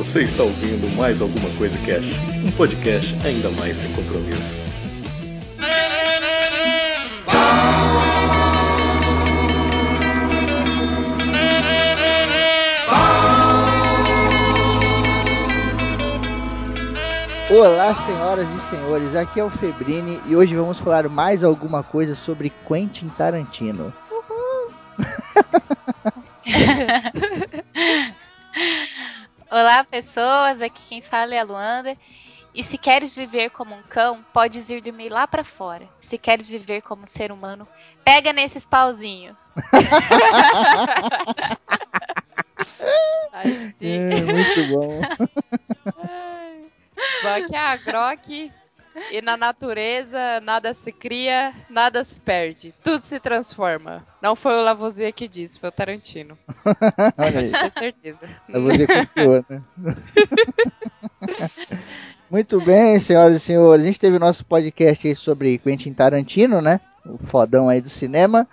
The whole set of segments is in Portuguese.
Você está ouvindo mais alguma coisa Cash, um podcast ainda mais sem compromisso. Olá, senhoras e senhores, aqui é o Febrini e hoje vamos falar mais alguma coisa sobre Quentin Tarantino. Olá, pessoas, aqui quem fala é a Luanda. E se queres viver como um cão, podes ir dormir lá para fora. Se queres viver como um ser humano, pega nesses pauzinhos. Aí sim. É, muito bom. Aqui é a Grok. E na natureza, nada se cria, nada se perde. Tudo se transforma. Não foi o Lavoisier que disse, foi o Tarantino. Olha aí, Tenho certeza. dizer copiou, né? Muito bem, senhoras e senhores, a gente teve o nosso podcast aí sobre Quentin Tarantino, né? O fodão aí do cinema.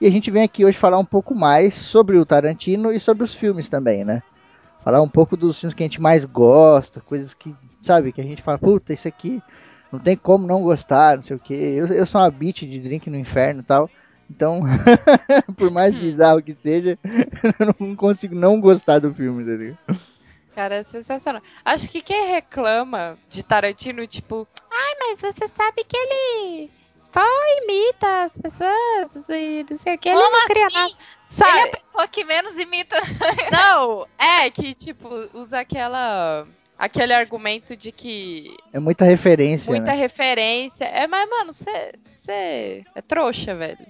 E a gente vem aqui hoje falar um pouco mais sobre o Tarantino e sobre os filmes também, né? Falar um pouco dos filmes que a gente mais gosta, coisas que, sabe, que a gente fala, puta, isso aqui não tem como não gostar, não sei o que. Eu, eu sou uma bitch de drink no inferno e tal. Então, por mais bizarro que seja, eu não consigo não gostar do filme, tá ligado? Cara, é sensacional. Acho que quem reclama de Tarantino, tipo, ai, mas você sabe que ele só imita as pessoas e não sei o que, ele Como não cria assim? nada. Ele é Sabe? a pessoa que menos imita. Não, é que, tipo, usa aquela. Aquele argumento de que É muita referência, muita né? referência. É, mas, mano, você é trouxa, velho.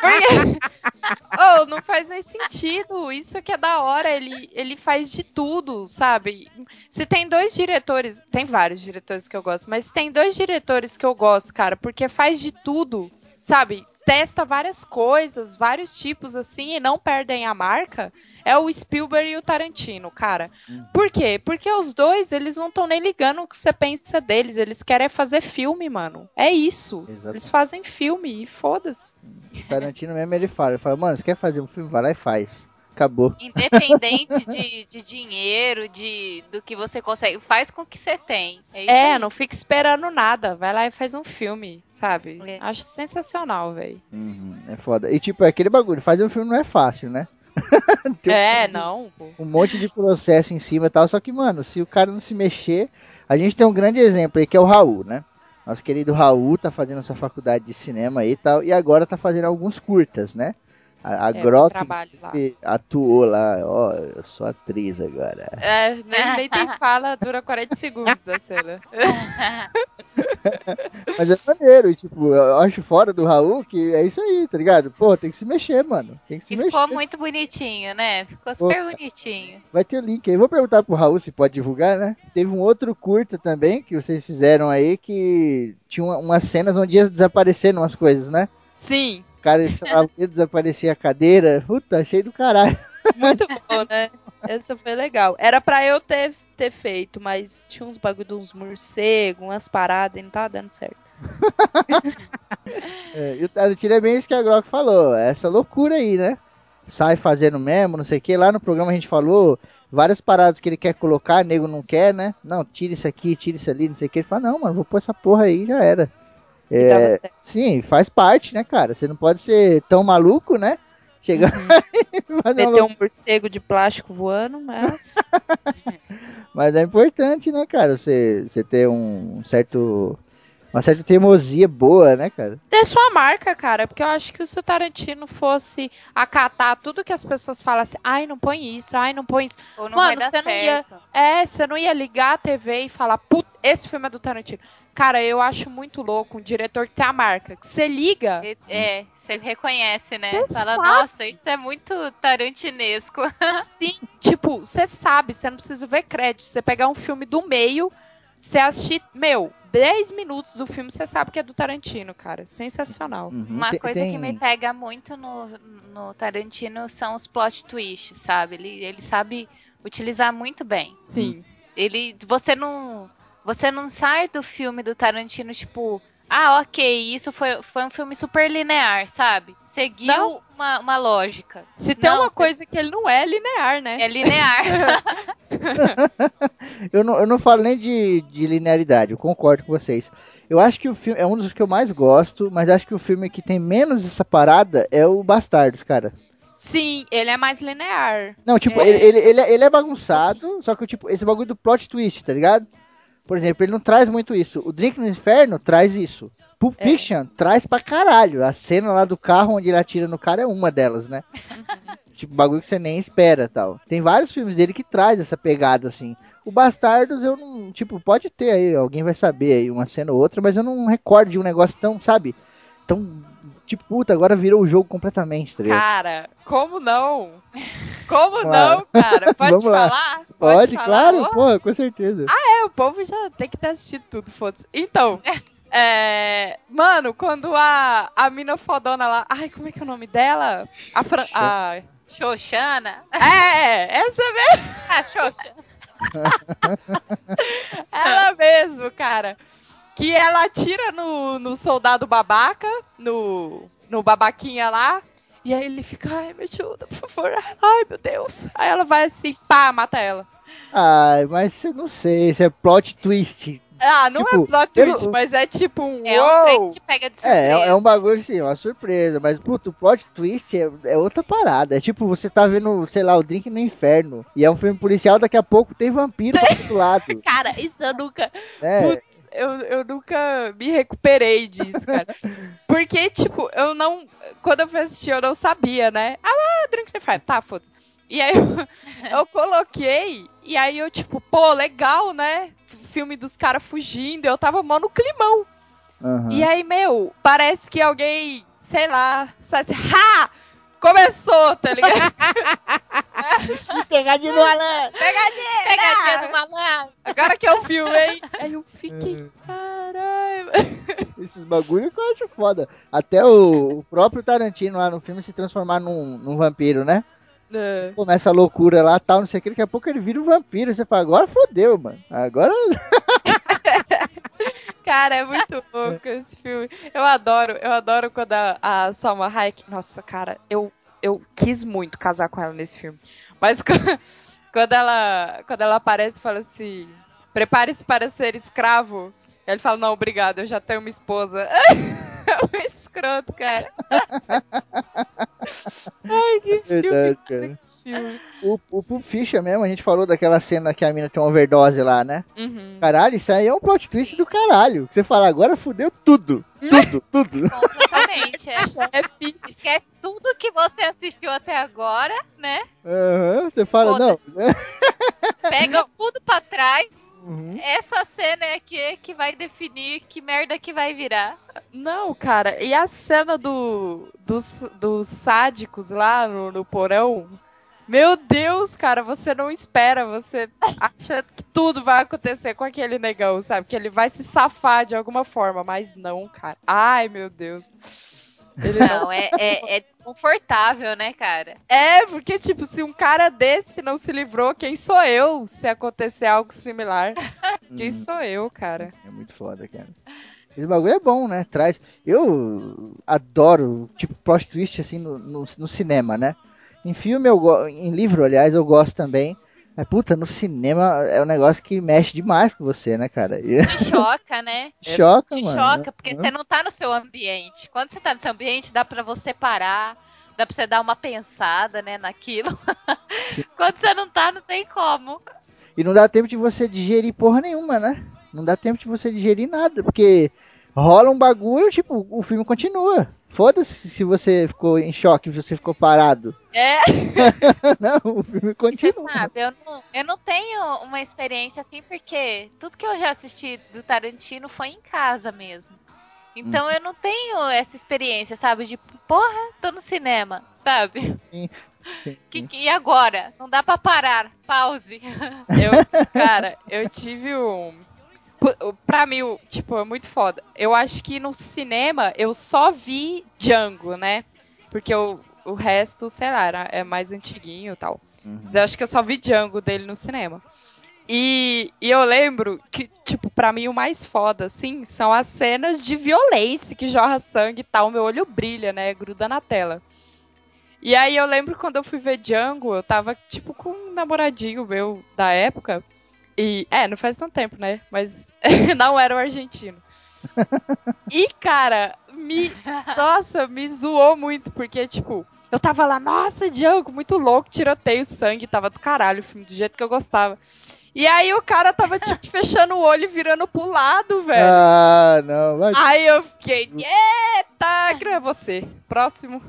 Porque... oh, não faz nem sentido. Isso que é da hora. Ele, ele faz de tudo, sabe? Se tem dois diretores. Tem vários diretores que eu gosto, mas tem dois diretores que eu gosto, cara, porque faz de tudo, sabe? Testa várias coisas, vários tipos assim, e não perdem a marca. É o Spielberg e o Tarantino, cara. Por quê? Porque os dois, eles não estão nem ligando o que você pensa deles. Eles querem fazer filme, mano. É isso. Exato. Eles fazem filme e foda-se. O Tarantino mesmo ele fala, ele fala, mano, você quer fazer um filme? Vai lá e faz. Acabou. Independente de, de dinheiro, de do que você consegue, faz com o que você tem. É, É, não fica esperando nada. Vai lá e faz um filme, sabe? É. Acho sensacional, velho. Uhum, é foda. E tipo, é aquele bagulho, fazer um filme não é fácil, né? Um- É, não. pô. um monte de processo em cima e tal. Só que, mano, se o cara não se mexer. A gente tem um grande exemplo aí que é o Raul, né? Nosso querido Raul tá fazendo a sua faculdade de cinema aí e tal. E agora tá fazendo alguns curtas, né? A, a É, Grok atuou lá, ó, eu sou atriz agora. É, nem, nem tem fala, dura 40 segundos a cena. Mas é maneiro, e, tipo, eu acho fora do Raul que é isso aí, tá ligado? Pô, tem que se mexer, mano. Tem que se E mexer. ficou muito bonitinho, né? Ficou super bonitinho. Vai ter link aí. Vou perguntar pro Raul se pode divulgar, né? Teve um outro curta também que vocês fizeram aí que tinha uma- umas cenas onde ia desaparecendo umas coisas, né? Sim, cara dedo, desaparecia a cadeira. Puta, achei do caralho. Muito bom, né? Essa foi legal. Era pra eu ter, ter feito, mas tinha uns bagulho de uns morcegos, umas paradas e não tava dando certo. É, e o Tarantino é bem isso que a Grok falou. Essa loucura aí, né? Sai fazendo mesmo, não sei o que. Lá no programa a gente falou várias paradas que ele quer colocar, nego não quer, né? Não, tira isso aqui, tira isso ali, não sei o que. Ele fala, não, mano, vou pôr essa porra aí já era. É. Sim, faz parte, né, cara? Você não pode ser tão maluco, né? Chegar uma Meter um morcego de plástico voando, mas. Mas é importante, né, cara? Você, você ter um certo. Uma certa teimosia boa, né, cara? Dê sua marca, cara, porque eu acho que se o Tarantino fosse acatar tudo que as pessoas falam assim, ai, não põe isso, ai, não põe isso. Ou não Mano, você não ia-. É, você não ia ligar a TV e falar, putz, esse filme é do Tarantino. Cara, eu acho muito louco um diretor que tem a marca. Que você liga, É, você reconhece, né? Você Fala, sabe. nossa, isso é muito tarantinesco. Sim, tipo, você sabe, você não precisa ver crédito. Você pegar um filme do meio, você assistir, meu, 10 minutos do filme, você sabe que é do Tarantino, cara. Sensacional. Uhum. Uma Tem- coisa tem- que me pega muito no, no Tarantino são os plot twists, sabe? Ele, ele sabe utilizar muito bem. Sim. Ele, você não, você não sai do filme do Tarantino tipo, ah, ok, isso foi, foi um filme super linear, sabe? Seguiu Não. É uma, uma lógica. Se tem Não, uma você- coisa que ele não é linear, né? É linear. eu, não, eu não falo nem de, de linearidade, eu concordo com vocês. Eu acho que o filme é um dos que eu mais gosto, mas acho que o filme que tem menos essa parada é o Bastardos, cara. Sim, ele é mais linear. Não, tipo, É. ele, ele, ele, é- ele é bagunçado, só que tipo, esse bagulho do plot twist, tá ligado? Por exemplo, ele não traz muito isso. O Drink no Inferno traz isso. Pulp É. Fiction traz pra caralho. A cena lá do carro onde ele atira no cara é uma delas, né? tipo, bagulho que você nem espera tal. Tem vários filmes dele que traz essa pegada, assim. O Bastardos eu não. Tipo, pode ter aí, alguém vai saber aí uma cena ou outra, mas eu não recordo de um negócio tão, sabe? Tão. Tipo, puta, agora virou o jogo completamente, tá? Cara, como não? Como Claro. não, cara? Pode Vamos lá. falar? Pode, falar? claro, Ô, porra, com certeza. É, o povo já tem que ter assistido tudo, foda-se. Então, é. Mano, quando a, a mina fodona lá. Ai, como é que é o nome dela? A Fran. A... Xoxana. É, essa mesmo. Ah, Xoxa. Ela mesmo, cara. Que ela atira no, no soldado babaca, no, no babaquinha lá. E aí ele fica, ai, me ajuda, por favor. Ai, meu Deus. Aí ela vai assim, pá, mata ela. Ai, mas eu não sei, isso é plot twist. Ah, não Tipo, é plot eu twist, não- mas é tipo um É um uou. trem que te pega de surpresa. É, é, é um bagulho assim, uma surpresa, mas puto, o plot twist é, é outra parada. É tipo, você tá vendo, sei lá, o Drink no Inferno, e é um filme policial, daqui a pouco tem vampiro do outro lado. Cara, isso eu nunca. né? Putz, eu, eu nunca me recuperei disso, cara. Porque, tipo, eu não. Quando eu fui assistir, eu não sabia, né? Ah, Drink the Fire. Tá, foda-se. E aí eu, eu coloquei, e aí eu, tipo, pô, legal, né? Filme dos caras fugindo, eu tava mó no climão. Aham. E aí, meu, parece que alguém, sei lá, só assim, ha! Começou, tá ligado? Pegadinha do Alan! Pegadinha do malandro. Agora que é o filme, hein? Aí eu fiquei, caralho. Esses bagulho que eu acho foda. Até o, o próprio Tarantino lá no filme se transformar num, num vampiro, né? Começa a loucura lá, tal, não sei o que, daqui a pouco ele vira um vampiro. Você fala, agora fodeu, mano. Agora. Cara, é muito louco esse filme. Eu adoro, eu adoro quando a, a Salma Hayek. Nossa, cara, eu, eu quis muito casar com ela nesse filme. Mas quando, ela, quando ela aparece e fala assim: prepare-se para ser escravo. Ele fala: não, obrigado, eu já tenho uma esposa. É escroto, cara. Ai, que filme. Verdade, cara. O, o Pulp Fiction mesmo, a gente falou daquela cena que a mina tem uma overdose lá, né? Uhum. Caralho, isso aí é um plot twist do caralho. Você fala, agora fudeu tudo. Tudo, tudo. Completamente. é. Chefe. Esquece tudo que você assistiu até agora, né? Aham, Você fala, não. né? Pega tudo pra trás. Uhum. Essa cena é que, que vai definir que merda que vai virar. Não, cara, e a cena do, dos, dos sádicos lá no, no porão? Meu Deus, cara, você não espera, você acha que tudo vai acontecer com aquele negão, sabe? Que ele vai se safar de alguma forma, mas não, cara. Ai, meu Deus. Ele não... Não, é, é, é desconfortável, né, cara? É, porque, tipo, se um cara desse não se livrou, quem sou eu se acontecer algo similar? Quem Uhum. sou eu, cara? É muito foda, cara. Esse bagulho é bom, né? Traz. Eu adoro, tipo, plot twist assim no, no, no cinema, né? Em filme eu gosto. Em livro, aliás, eu gosto também. Mas, puta, no cinema é um negócio que mexe demais com você, né, cara? Te choca, né? choca, Te mano. choca, porque Hã? você não tá no seu ambiente. Quando você tá no seu ambiente, dá pra você parar, dá pra você dar uma pensada, né, naquilo. Quando você não tá, não tem como. E não dá tempo de você digerir porra nenhuma, né? Não dá tempo de você digerir nada, porque rola um bagulho, tipo, o filme continua. Foda-se se você ficou em choque, se você ficou parado. É, não, o filme você continua. sabe, eu não, eu não tenho uma experiência assim, porque tudo que eu já assisti do Tarantino foi em casa mesmo. Então Uhum. eu não tenho essa experiência, sabe? De, porra, tô no cinema, sabe? Sim, Que, que- e agora? Não dá pra parar. Pause. Eu, cara, eu tive um. Pra mim, tipo, é muito foda. Eu acho que no cinema eu só vi Django, né? Porque o, o resto, sei lá, era- é mais antiguinho e tal. Uhum. Mas eu acho que eu só vi Django dele no cinema. E, e eu lembro que, tipo, pra mim o mais foda, assim, são as cenas de violência que jorra sangue e tal. Meu olho brilha, né? Gruda na tela. E aí eu lembro quando eu fui ver Django, eu tava tipo com um namoradinho meu da época. E, é, não faz tanto tempo, né? Mas não era o argentino. E, cara, me. Nossa, me zoou muito, porque, tipo, eu tava lá, nossa, Django, muito louco, tiroteio, sangue, tava do caralho o filme, do jeito que eu gostava. E aí o cara tava, tipo, fechando o olho e virando pro lado, velho. Ah, não. Vai... Aí eu fiquei, eita, é você. Próximo.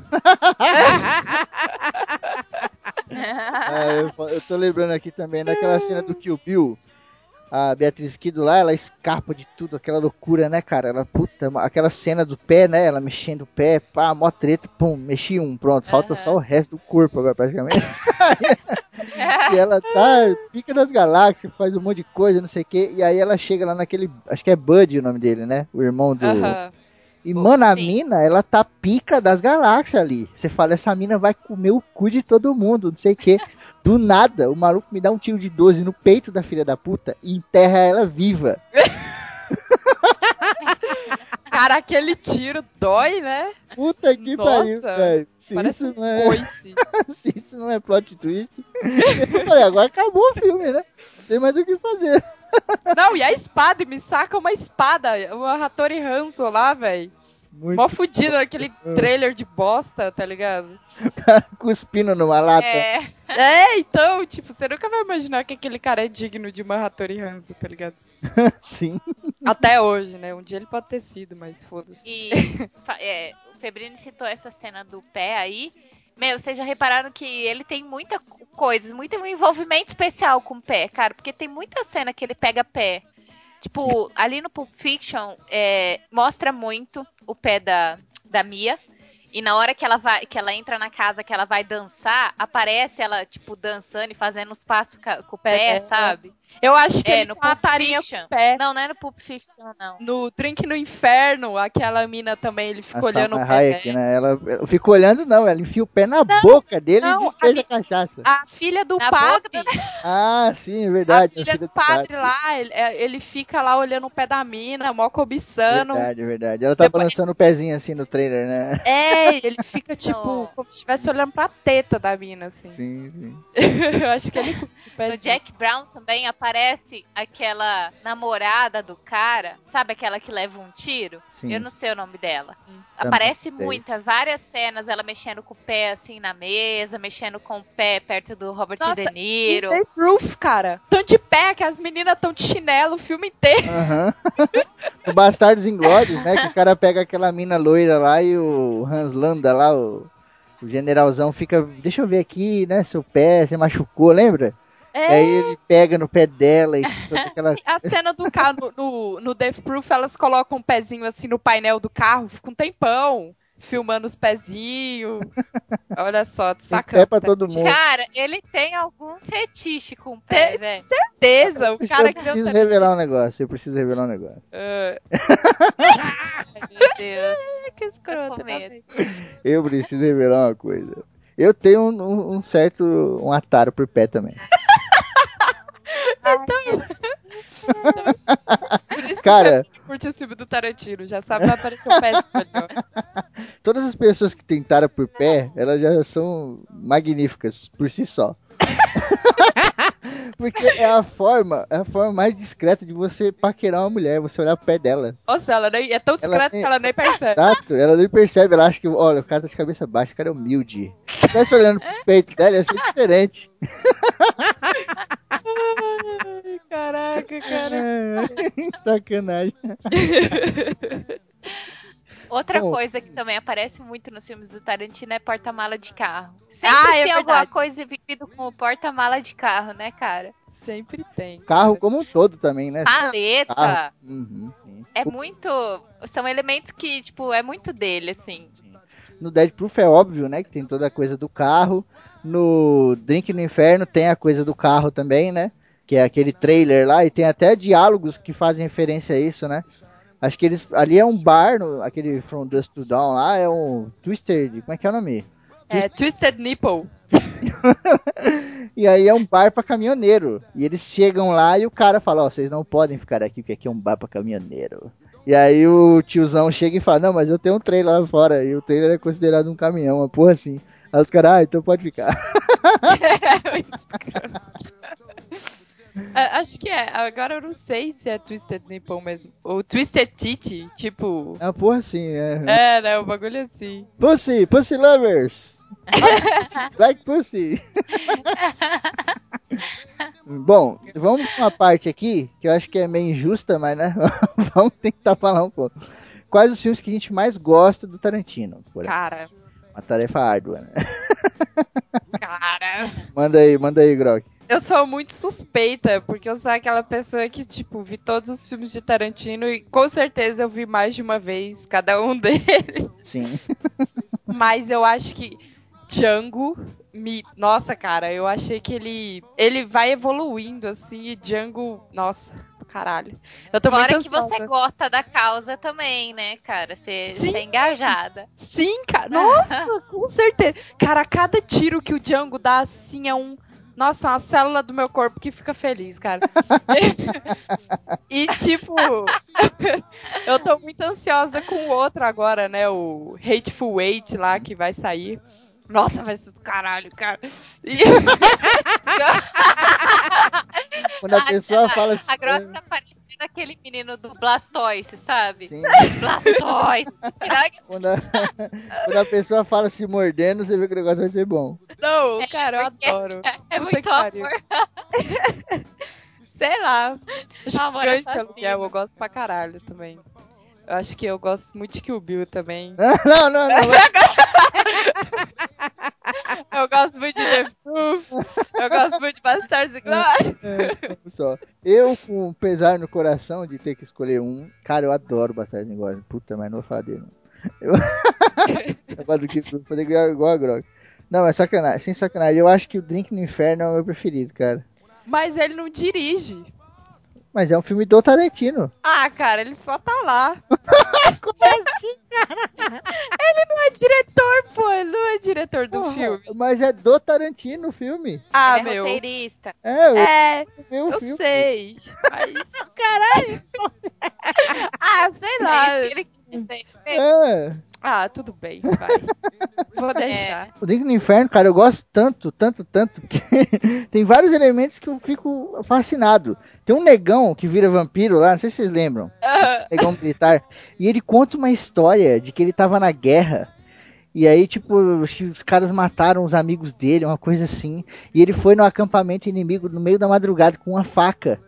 Ah, eu, eu tô lembrando aqui também daquela cena do Kill Bill. A Beatriz Kido lá, ela escapa de tudo, aquela loucura, né, cara? Ela, puta, aquela cena do pé, né? Ela mexendo o pé, pá, mó treta, pum, mexi um, pronto. Falta Aham. só o resto do corpo agora, praticamente. e ela tá, pica das galáxias, faz um monte de coisa, não sei o que. E aí ela chega lá naquele, acho que é Bud o nome dele, né? O irmão do... Aham. E, mano, a Sim. mina, ela tá pica das galáxias ali. Você fala, essa mina vai comer o cu de todo mundo, não sei o quê. Do nada, o maluco me dá um tiro de 12 no peito da filha da puta e enterra ela viva. Cara, aquele tiro dói, né? Puta que Nossa, pariu, velho. Se Parece isso um não é, coice. se isso não é plot twist. eu falei, agora acabou o filme, né? Não tem mais o que fazer. Não, e a espada, me saca uma espada. O Hattori Hanzo lá, velho. Muito Mó fudido naquele trailer de bosta, tá ligado? cuspindo numa lata. É, É, então, tipo, você nunca vai imaginar que aquele cara é digno de uma Hattori Hanzo, tá ligado? Sim. Até hoje, né? Um dia ele pode ter sido, mas foda-se. e é, o Febrini citou essa cena do pé aí. Meu, vocês já repararam que ele tem muita co- coisa, muito envolvimento especial com o pé, cara, porque tem muita cena que ele pega pé. Tipo, ali no Pulp Fiction, é, mostra muito o pé da, da Mia. E na hora que ela vai, que ela entra na casa, que ela vai dançar, aparece ela, tipo, dançando e fazendo os passos com o pé, É. sabe? Eu acho que É, ele no uma tarinha pé. Não, não é no Pulp Fiction, não. No Drink no Inferno, aquela mina também, ele fica A olhando Salma o pé Hayek, né? Ela, fica olhando, não, ela enfia o pé na boca dele não, e despeja a a cachaça. A filha do Na padre, Ah, sim, é a verdade. filha do padre lá, ele, é, ele fica lá olhando o pé da mina, mó cobiçando. Verdade, verdade. Ela tá Depois- balançando o pezinho assim no trailer, né? É, ele fica tipo, No- como se estivesse olhando pra teta da mina, assim. Sim, sim. Eu acho que ele No. Jack Brown também aparece aquela namorada do cara, sabe aquela que leva um tiro? sim. Eu não sei o nome dela. Hum. Aparece muita, várias cenas, ela mexendo com o pé assim na mesa, mexendo com o pé perto do Robert Nossa, De Niro. E The Proof, cara. Tão de pé, que as meninas tão de chinelo o filme inteiro. Aham. no Bastardos Inglórios, né? Que os caras pegam aquela mina loira lá e o Hans Landa lá, o, o generalzão fica, deixa eu ver aqui, né? Seu pé, você machucou, lembra? É, Aí ele pega no pé dela e toda aquela. a cena do carro no, no, no Death Proof, elas colocam um pezinho assim no painel do carro, fica um tempão filmando os pezinhos. Olha só, de Tem sacana. pé pra todo mundo. Cara, ele tem algum fetiche com o pé, velho. certeza, o cara eu que preciso revelar um negócio, eu preciso revelar um negócio. Ah, Ai, meu Deus. que escroto, né? Eu preciso revelar uma coisa. Eu tenho um, um- um certo. um ataro por pé também. Por isso que Cara, você curte o filme do Tarantino, já sabe vai aparecer o ali, ó. todas as pessoas que têm tara por pé, elas já são magníficas por si só. Porque é a forma, é a forma mais discreta de você paquerar uma mulher, você olhar pro pé dela. Nossa, ela nem, é tão discreta tem- que ela nem percebe. Exato, ela nem percebe, ela acha que, olha, o cara tá de cabeça baixa, esse cara é humilde. Se tivesse olhando pros peitos dela, ia ser diferente. Caraca, cara. Sacanagem. Outra Bom. coisa que também aparece muito nos filmes do Tarantino é porta-mala de carro. Sempre Ah, é tem alguma verdade. coisa envolvida com o porta-mala de carro, né, cara? Sempre tem. Carro como um todo também, né? Paleta. Uhum. É muito. São elementos que, tipo, é muito dele, assim. No Dead Proof é óbvio, né? Que tem toda a coisa do carro. No Drink no Inferno tem a coisa do carro também, né? Que é aquele trailer lá. E tem até diálogos que fazem referência a isso, né? Acho que eles. Ali é um bar, no, aquele From Dust to Dawn lá. É um Twister. de- Como é que é o nome? É Twisted Nipple. E aí é um bar pra caminhoneiro. E eles chegam lá e o cara fala: Ó, vocês não podem ficar aqui porque aqui é um bar pra caminhoneiro. E aí o tiozão chega e fala: Não, mas eu tenho um trailer lá fora. E o trailer é considerado um caminhão, uma porra assim. Aí os caras, ah, então pode ficar. É, acho que é. Agora eu não sei se é Twisted Nippon mesmo. Ou Twisted Titi, tipo. É uma porra assim, é. É, né? O bagulho é assim. Pussy, Pussy Lovers! like Pussy! Bom, vamos pra uma parte aqui que eu acho que é meio injusta, mas né? vamos tentar falar um pouco. Quais os filmes que a gente mais gosta do Tarantino? Por Cara, uma tarefa árdua, né? cara. Manda aí, manda aí, Grok. Eu sou muito suspeita, porque eu sou aquela pessoa que, tipo, vi todos os filmes de Tarantino e com certeza eu vi mais de uma vez cada um deles. Sim. Mas eu acho que Django me. Nossa, cara, eu achei que ele. Ele vai evoluindo, assim, e Django. Nossa, do caralho. Eu tô Fora muito que você gosta da causa também, né, cara? Você é engajada. Sim, cara. Nossa, com certeza. Cara, cada tiro que o Django dá, assim, é um. Nossa, uma célula do meu corpo que fica feliz, cara. e, tipo, eu tô muito ansiosa com o outro agora, né? O Hateful Eight lá, que vai sair. Nossa, vai ser do caralho, cara. E- Quando a pessoa fala assim. A Grossa tá parecendo aquele menino do Blastoise, sabe? Sim. Blastoise. Será que Quando a, quando a pessoa fala se mordendo, você vê que o negócio vai ser bom. Não, cara, eu adoro. é Puta muito amor? Sei lá. Amor assassino. aluguel, eu gosto pra caralho também. Eu acho que eu gosto muito de Kill Bill também. Não, não, não. Eu gosto muito de The Proof. Eu gosto muito de Bastards e Glória. É, só. Eu, com pesar no coração de ter que escolher um, cara, eu adoro Bastardos Inglórios. Puta, mas não vou falar dele. não. Eu, eu gosto do que vou fazer igual a Grog. Não, é sacanagem, sem sacanagem. Eu acho que o Drink no Inferno é o meu preferido, cara. Mas ele não dirige. Mas é um filme do Tarantino. Ah, cara, ele só tá lá. Como assim? Ele não é diretor, pô. Ele não é diretor do Porra, filme. Mas é do Tarantino o filme. Ah, ele é meu. roteirista? É, eu É, eu filme. sei. Mas. Caralho! ah, sei lá. É isso que ele. É. Ah, tudo bem, vai. Vou deixar. O Drink no Inferno, cara, eu gosto tanto, tanto, tanto, que tem vários elementos que eu fico fascinado. Tem um negão que vira vampiro lá, não sei se vocês lembram. Negão militar. E ele conta uma história de que ele tava na guerra. E aí, tipo, os caras mataram os amigos dele, uma coisa assim. E ele foi no acampamento inimigo no meio da madrugada com uma faca.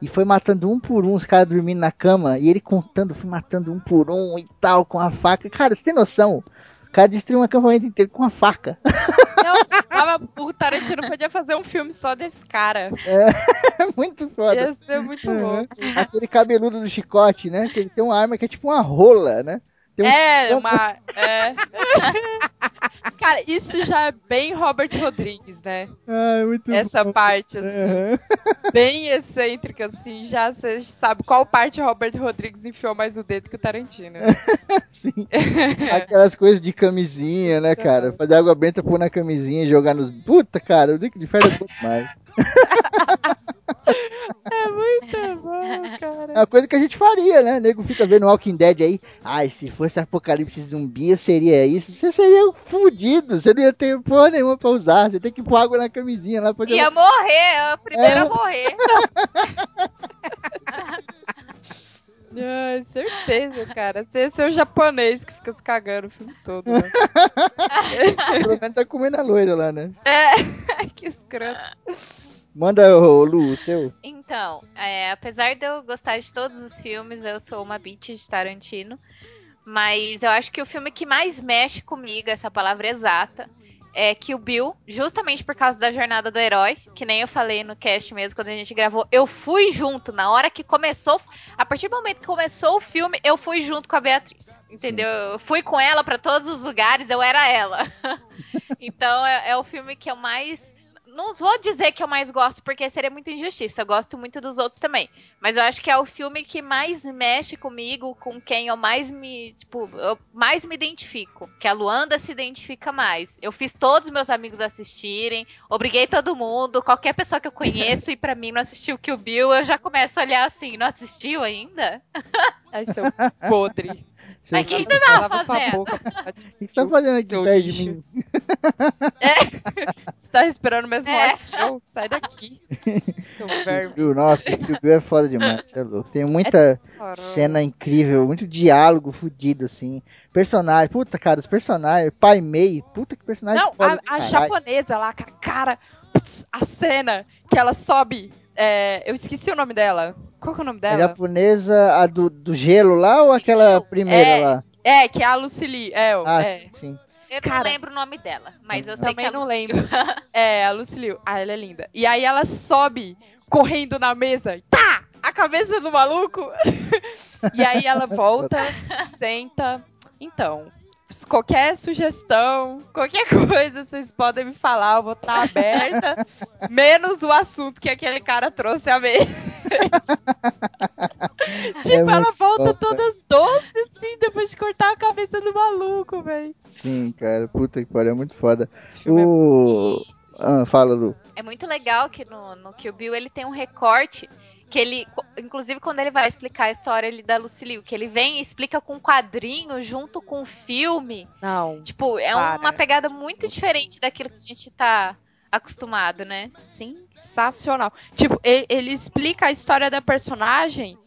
E foi matando um por um os caras dormindo na cama. E ele contando, foi matando um por um e tal, com a faca. Cara, você tem noção? O cara destruiu um acampamento inteiro com uma faca. Não, tava- o Tarantino podia fazer um filme só desse cara. É muito foda. Ia ser muito Uhum. louco. Aquele cabeludo do chicote, né? Que ele tem uma arma que é tipo uma rola, né? Tem um- É, uma. É. Cara, isso já é bem Robert Rodrigues, né? Ai, muito Essa bom. parte, assim, bem excêntrica, assim, já você sabe qual parte Robert Rodrigues enfiou mais o dedo que o Tarantino. Sim. Aquelas coisas de camisinha, né, cara? Fazer água benta, pôr na camisinha e jogar nos. Puta, cara, o Dick de Ferro é bom demais. É muito bom, cara. É uma coisa que a gente faria, né? O nego fica vendo Walking Dead aí. Ai, se fosse apocalipse zumbi, seria isso. Você seria fudido. Você não ia ter porra nenhuma pra usar. Você tem que pôr água na camisinha lá pra jogar. Ia morrer, é o primeiro É. a morrer. Ai, certeza, cara. Você é seu japonês que fica se cagando o filme todo. Né? Pelo menos tá comendo a loira lá, né? É, que escroto. Manda, ô, Lu, o seu. Então, é, apesar de eu gostar de todos os filmes, eu sou uma bitch de Tarantino. Mas eu acho que o filme que mais mexe comigo, essa palavra exata, é Kill Bill, justamente por causa da jornada do herói, que nem eu falei no cast mesmo quando a gente gravou. Eu fui junto, na hora que começou, a partir do momento que começou o filme, eu fui junto com a Beatriz, entendeu? Eu fui com ela pra todos os lugares, eu era ela. então é, é o filme que eu mais não vou dizer que eu mais gosto, porque seria muita injustiça. Eu gosto muito dos outros também. Mas eu acho que é o filme que mais mexe comigo, com quem eu mais me. Tipo, eu mais me identifico. Que a Luanda se identifica mais. Eu fiz todos os meus amigos assistirem, obriguei todo mundo, qualquer pessoa que eu conheço, e pra mim não assistiu Kill Bill, eu já começo a olhar assim, não assistiu ainda? Ai, seu podre. Mas O que que, você tava fazendo? boca. que você tá fazendo aqui perto de mim? Você tá respirando o mesmo É. ar que eu? Sai daqui. Viu? Nossa, o Bill é foda demais, você é louco. Tem muita cena incrível, muito diálogo fudido, assim. Personagem, puta, cara, os personagens, Pai Mei, puta que personagem Não, foda. a, a japonesa lá, com a cara. putz, a cena que ela sobe. É, eu esqueci o nome dela. Qual que é o nome A dela? japonesa, a do, do gelo lá ou aquela primeira É, lá? É, que é a Lucille. É, Ah, é. sim, sim. Eu Cara. não lembro o nome dela, mas eu sei Também que não ela lembro. É, a Lucille. Ah, ela é linda. E aí ela sobe correndo na mesa. Tá! A cabeça do maluco. e aí ela volta, senta. Então, qualquer sugestão, qualquer coisa, vocês podem me falar. Eu vou estar aberta. menos o assunto que aquele cara trouxe a mesa. tipo, ela muito volta foda. todas doces, assim, depois de cortar a cabeça do maluco, velho. Sim, cara, puta que pariu, é muito foda. Esse filme é O. Ah, fala, Lu. É muito legal que no, no Kill Bill ele tem um recorte que ele, inclusive quando ele vai explicar a história ele da Lucille, que ele vem e explica com um quadrinho junto com o filme. Não. Tipo, é Para. uma pegada muito diferente daquilo que a gente tá acostumado, né? Sensacional. Tipo, ele, ele explica a história da personagem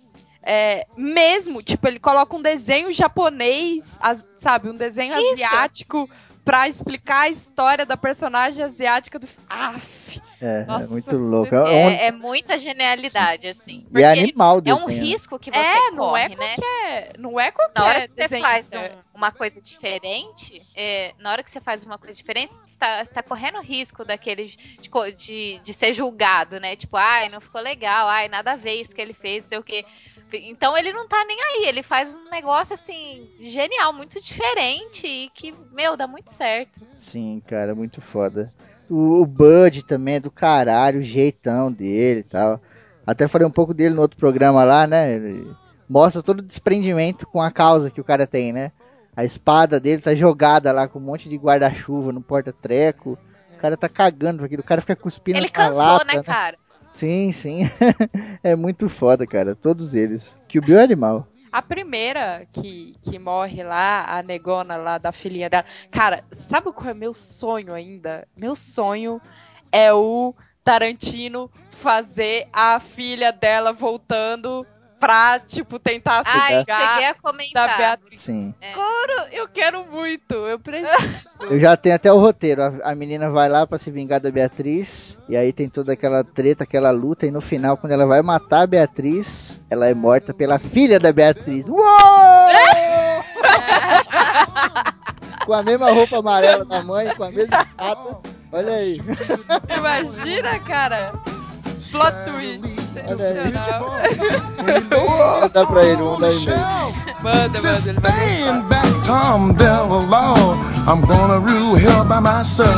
é, mesmo. Tipo, ele coloca um desenho japonês, sabe? Um desenho Isso. asiático pra explicar a história da personagem asiática do. Aff, É, é Nossa, muito louco. É, um- É, é muita genialidade, assim. e é animal é um desenho. risco que você É, não corre, é né? é, não é qualquer Na hora que você faz um- uma coisa diferente, é, na hora que você faz uma coisa diferente, você tá, você tá correndo risco daquele de, de, de ser julgado, né? Tipo, ai, não ficou legal, ai, nada a ver isso que ele fez, não sei o quê. Então ele não tá nem aí, ele faz um negócio assim, genial, muito diferente e que, meu, dá muito certo. Sim, cara, muito foda. O, o Bud também é do caralho, o jeitão dele e tal. Até falei um pouco dele no outro programa lá, né? Ele mostra todo o desprendimento com a causa que o cara tem, né? A espada dele tá jogada lá com um monte de guarda-chuva no porta-treco. O cara tá cagando pra aquilo. O cara fica cuspindo Ele cansou, lata, né, cara? Sim, sim. é muito foda, cara. Todos eles. Que o Bill é animal. A primeira que, que morre lá, a negona lá da filhinha dela. Cara, sabe qual é meu sonho ainda? Meu sonho é o Tarantino fazer a filha dela voltando pra, tipo, tentar se Ai, cheguei a da comentar. Beatriz. Sim. Eu quero muito, eu preciso. Eu já tenho até o roteiro. A, a menina vai lá pra se vingar da Beatriz. E aí tem toda aquela treta, aquela luta. E no final, quando ela vai matar a Beatriz, ela é morta pela filha da Beatriz. Uou! com a mesma roupa amarela da mãe, com a mesma espada. Olha aí. Imagina, cara. Plot twist. Olha aí. Sensacional. Vou mandar pra ele, vou mandar e-mail. Manda, Just manda, ele vai gostar. stand back, Tom Bell alone. I'm gonna rule hell by myself.